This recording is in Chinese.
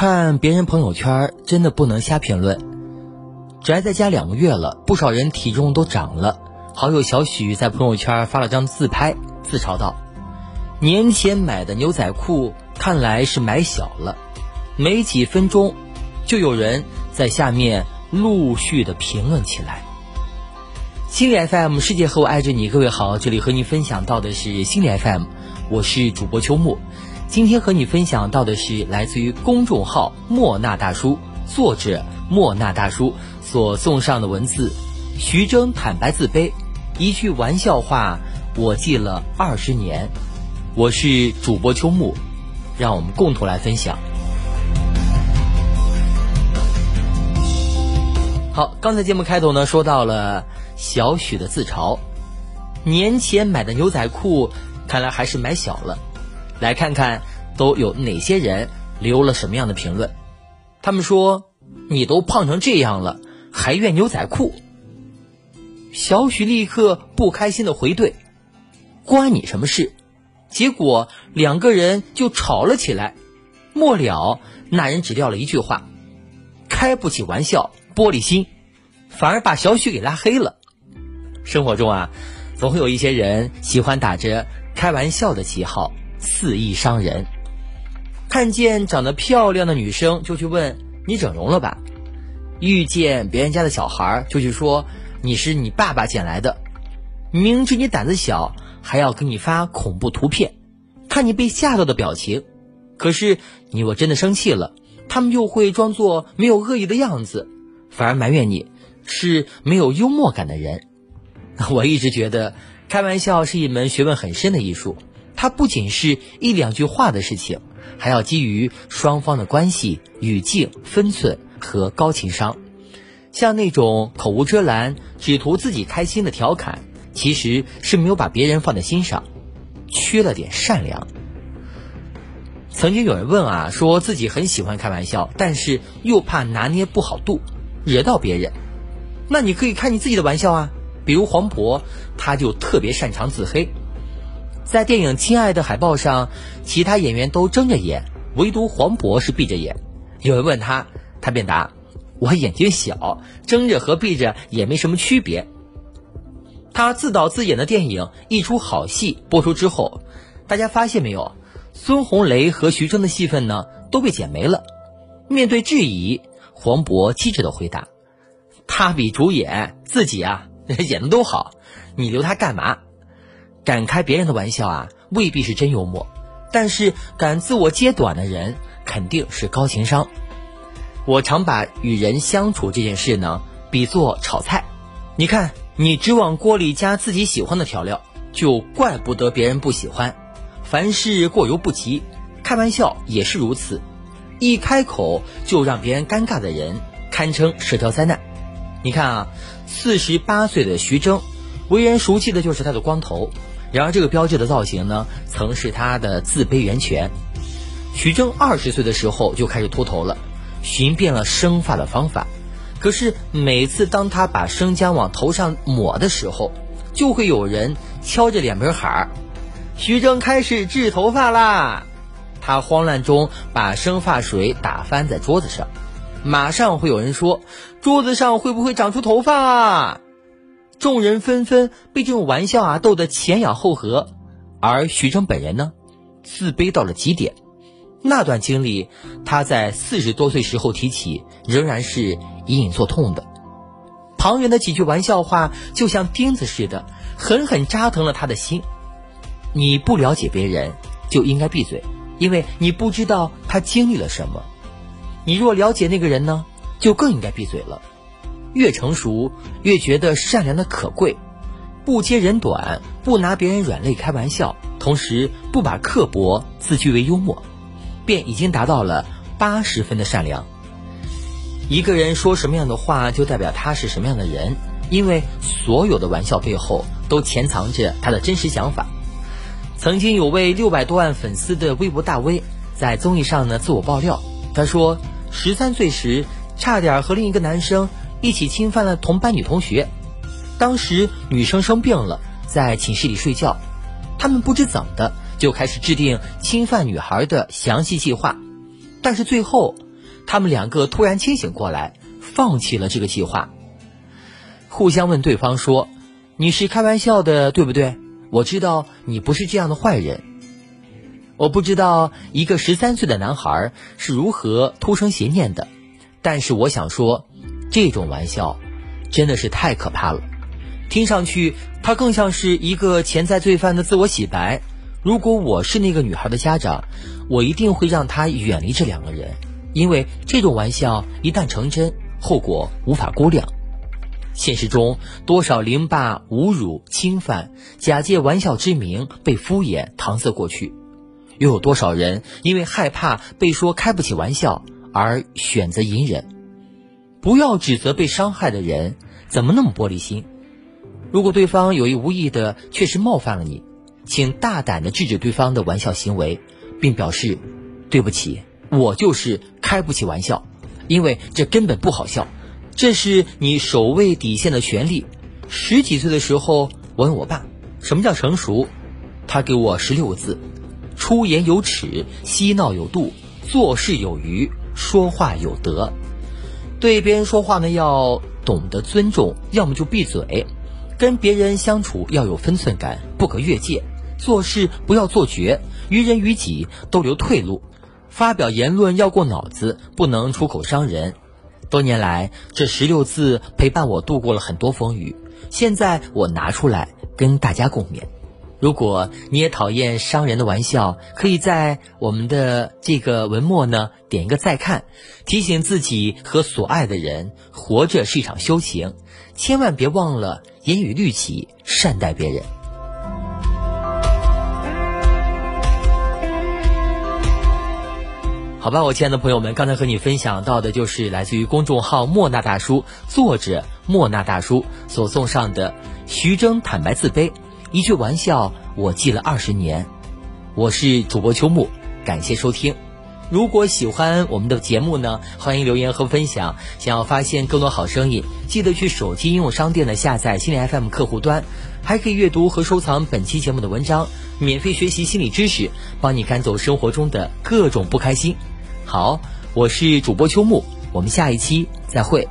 看别人朋友圈真的不能瞎评论。宅在家两个月了，不少人体重都长了。好友小许在朋友圈发了张自拍，自嘲道：“年前买的牛仔裤看来是买小了。”没几分钟，就有人在下面陆续的评论起来。心理 FM 世界和我爱着你，各位好，这里和你分享到的是心理 FM，我是主播秋木。今天和你分享到的是来自于公众号莫那大叔，作者莫那大叔所送上的文字。徐峥坦白自卑，一句玩笑话我记了二十年。我是主播秋木，让我们共同来分享。好，刚才节目开头呢说到了小许的自嘲，年前买的牛仔裤看来还是买小了。来看看都有哪些人留了什么样的评论？他们说：“你都胖成这样了，还怨牛仔裤？”小许立刻不开心的回怼：“关你什么事？”结果两个人就吵了起来。末了，那人只撂了一句话：“开不起玩笑，玻璃心。”反而把小许给拉黑了。生活中啊，总会有一些人喜欢打着开玩笑的旗号。肆意伤人，看见长得漂亮的女生就去问你整容了吧？遇见别人家的小孩就去说你是你爸爸捡来的，明知你胆子小还要给你发恐怖图片，看你被吓到的表情。可是你若真的生气了，他们又会装作没有恶意的样子，反而埋怨你是没有幽默感的人。我一直觉得开玩笑是一门学问很深的艺术。它不仅是一两句话的事情，还要基于双方的关系、语境、分寸和高情商。像那种口无遮拦、只图自己开心的调侃，其实是没有把别人放在心上，缺了点善良。曾经有人问啊，说自己很喜欢开玩笑，但是又怕拿捏不好度，惹到别人。那你可以开你自己的玩笑啊，比如黄渤，他就特别擅长自黑。在电影《亲爱的》海报上，其他演员都睁着眼，唯独黄渤是闭着眼。有人问他，他便答：“我眼睛小，睁着和闭着也没什么区别。”他自导自演的电影一出好戏播出之后，大家发现没有？孙红雷和徐峥的戏份呢都被剪没了。面对质疑，黄渤机智的回答：“他比主演自己啊 演的都好，你留他干嘛？”敢开别人的玩笑啊，未必是真幽默，但是敢自我揭短的人，肯定是高情商。我常把与人相处这件事呢，比作炒菜。你看，你只往锅里加自己喜欢的调料，就怪不得别人不喜欢。凡事过犹不及，开玩笑也是如此。一开口就让别人尴尬的人，堪称社交灾难。你看啊，四十八岁的徐峥，为人熟悉的就是他的光头。然而，这个标志的造型呢，曾是他的自卑源泉。徐峥二十岁的时候就开始秃头了，寻遍了生发的方法。可是每次当他把生姜往头上抹的时候，就会有人敲着脸门喊：“徐峥开始治头发啦！”他慌乱中把生发水打翻在桌子上，马上会有人说：“桌子上会不会长出头发啊？”众人纷纷被这种玩笑啊逗得前仰后合，而徐峥本人呢，自卑到了极点。那段经历，他在四十多岁时候提起，仍然是隐隐作痛的。旁人的几句玩笑话，就像钉子似的，狠狠扎疼了他的心。你不了解别人，就应该闭嘴，因为你不知道他经历了什么。你若了解那个人呢，就更应该闭嘴了。越成熟，越觉得善良的可贵，不揭人短，不拿别人软肋开玩笑，同时不把刻薄自居为幽默，便已经达到了八十分的善良。一个人说什么样的话，就代表他是什么样的人，因为所有的玩笑背后都潜藏着他的真实想法。曾经有位六百多万粉丝的微博大 V 在综艺上呢自我爆料，他说十三岁时差点和另一个男生。一起侵犯了同班女同学，当时女生生病了，在寝室里睡觉，他们不知怎么的就开始制定侵犯女孩的详细计划，但是最后他们两个突然清醒过来，放弃了这个计划，互相问对方说：“你是开玩笑的，对不对？我知道你不是这样的坏人。我不知道一个十三岁的男孩是如何突生邪念的，但是我想说，这种玩笑真的是太可怕了。听上去，它更像是一个潜在罪犯的自我洗白。如果我是那个女孩的家长，我一定会让她远离这两个人。”因为这种玩笑一旦成真，后果无法估量。现实中，多少凌霸、侮辱、侵犯，假借玩笑之名被敷衍搪塞过去；又有多少人因为害怕被说开不起玩笑而选择隐忍？不要指责被伤害的人怎么那么玻璃心。如果对方有意无意的确实冒犯了你，请大胆的制止对方的玩笑行为，并表示对不起。我就是开不起玩笑，因为这根本不好笑。这是你守卫底线的权利。十几岁的时候，我问我爸什么叫成熟，他给我十六个字：出言有尺，嬉闹有度，做事有余，说话有德。对别人说话呢，要懂得尊重，要么就闭嘴。跟别人相处要有分寸感，不可越界。做事不要做绝，于人于己都留退路。发表言论要过脑子，不能出口伤人。多年来，这十六字陪伴我度过了很多风雨。现在我拿出来跟大家共勉。如果你也讨厌伤人的玩笑，可以在我们的这个文末呢点一个再看，提醒自己和所爱的人，活着是一场修行，千万别忘了严于律己，善待别人。好吧，我亲爱的朋友们，刚才和你分享到的就是来自于公众号莫那大叔作者莫那大叔所送上的徐峥坦白自卑，一句玩笑我记了二十年。我是主播秋木，感谢收听。如果喜欢我们的节目呢，欢迎留言和分享。想要发现更多好声音，记得去手机应用商店的下载心理 FM 客户端，还可以阅读和收藏本期节目的文章，免费学习心理知识，帮你赶走生活中的各种不开心。好，我是主播秋木，我们下一期再会。